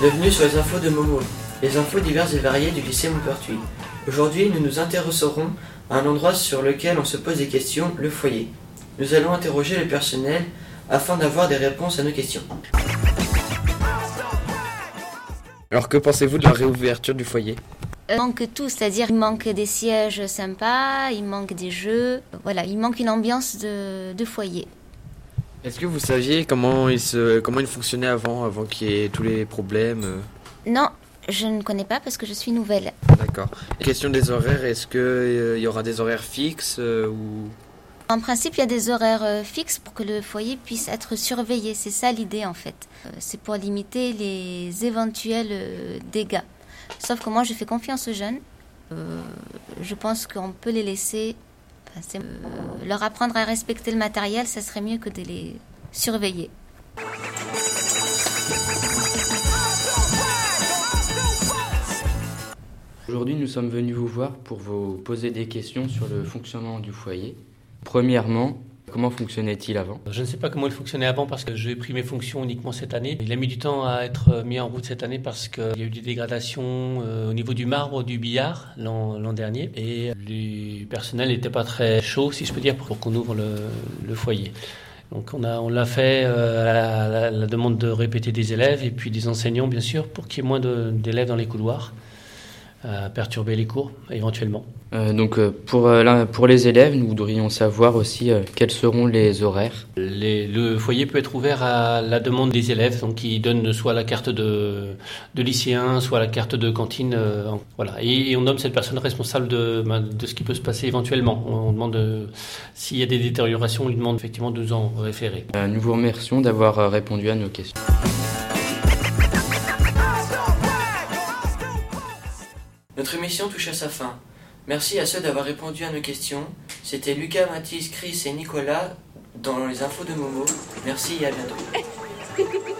Bienvenue sur les infos de Momo, les infos diverses et variées du lycée Montpertuis. Aujourd'hui, nous nous intéresserons à un endroit sur lequel on se pose des questions, le foyer. Nous allons interroger le personnel afin d'avoir des réponses à nos questions. Alors que pensez-vous de la réouverture du foyer? Il manque tout, c'est-à-dire il manque des sièges sympas, il manque des jeux, voilà, il manque une ambiance de, de foyer. Est-ce que vous saviez comment il, se, comment il fonctionnait avant, avant qu'il y ait tous les problèmes euh? Non, je ne connais pas parce que je suis nouvelle. D'accord. Question des horaires, est-ce qu'il y aura des horaires fixes euh, ou... En principe, il y a des horaires euh, fixes pour que le foyer puisse être surveillé. C'est ça l'idée en fait. Euh, C'est pour limiter les éventuels euh, dégâts. Sauf que moi, je fais confiance aux jeunes. Je pense qu'on peut les laisser. enfin, leur apprendre à respecter le matériel, ça serait mieux que de les surveiller. Aujourd'hui, nous sommes venus vous voir pour vous poser des questions sur le fonctionnement du foyer. Premièrement, comment fonctionnait-il avant? Je ne sais pas comment il fonctionnait avant parce que j'ai pris mes fonctions uniquement cette année. Il a mis du temps à être mis en route cette année parce qu'il y a eu des dégradations euh, au niveau du marbre, du billard l'an dernier. Et les personnels n'étaient pas très chauds, si je peux dire, pour qu'on ouvre le, le foyer. Donc on a on l'a fait euh, à la, à la- la demande de répéter des élèves et puis des enseignants bien sûr pour qu'il y ait moins d'élèves dans les couloirs, perturber les cours éventuellement. Euh, Donc, euh, pour, euh, pour les élèves, nous voudrions savoir aussi quels seront les horaires. Les- le foyer peut être ouvert à la demande des élèves, donc qui donnent soit la carte de, de lycéen, soit la carte de cantine. voilà. Et, et on nomme cette personne responsable de, ben, de ce qui peut se passer éventuellement. On, on demande euh, s'il y a des détériorations, on lui demande effectivement de nous en référer. Nous vous remercions d'avoir répondu à nos questions. Notre émission touche à sa fin. Merci à ceux d'avoir répondu à nos questions. C'était Lucas, Mathis, Chris et Nicolas dans les infos de Momo. Merci et à bientôt.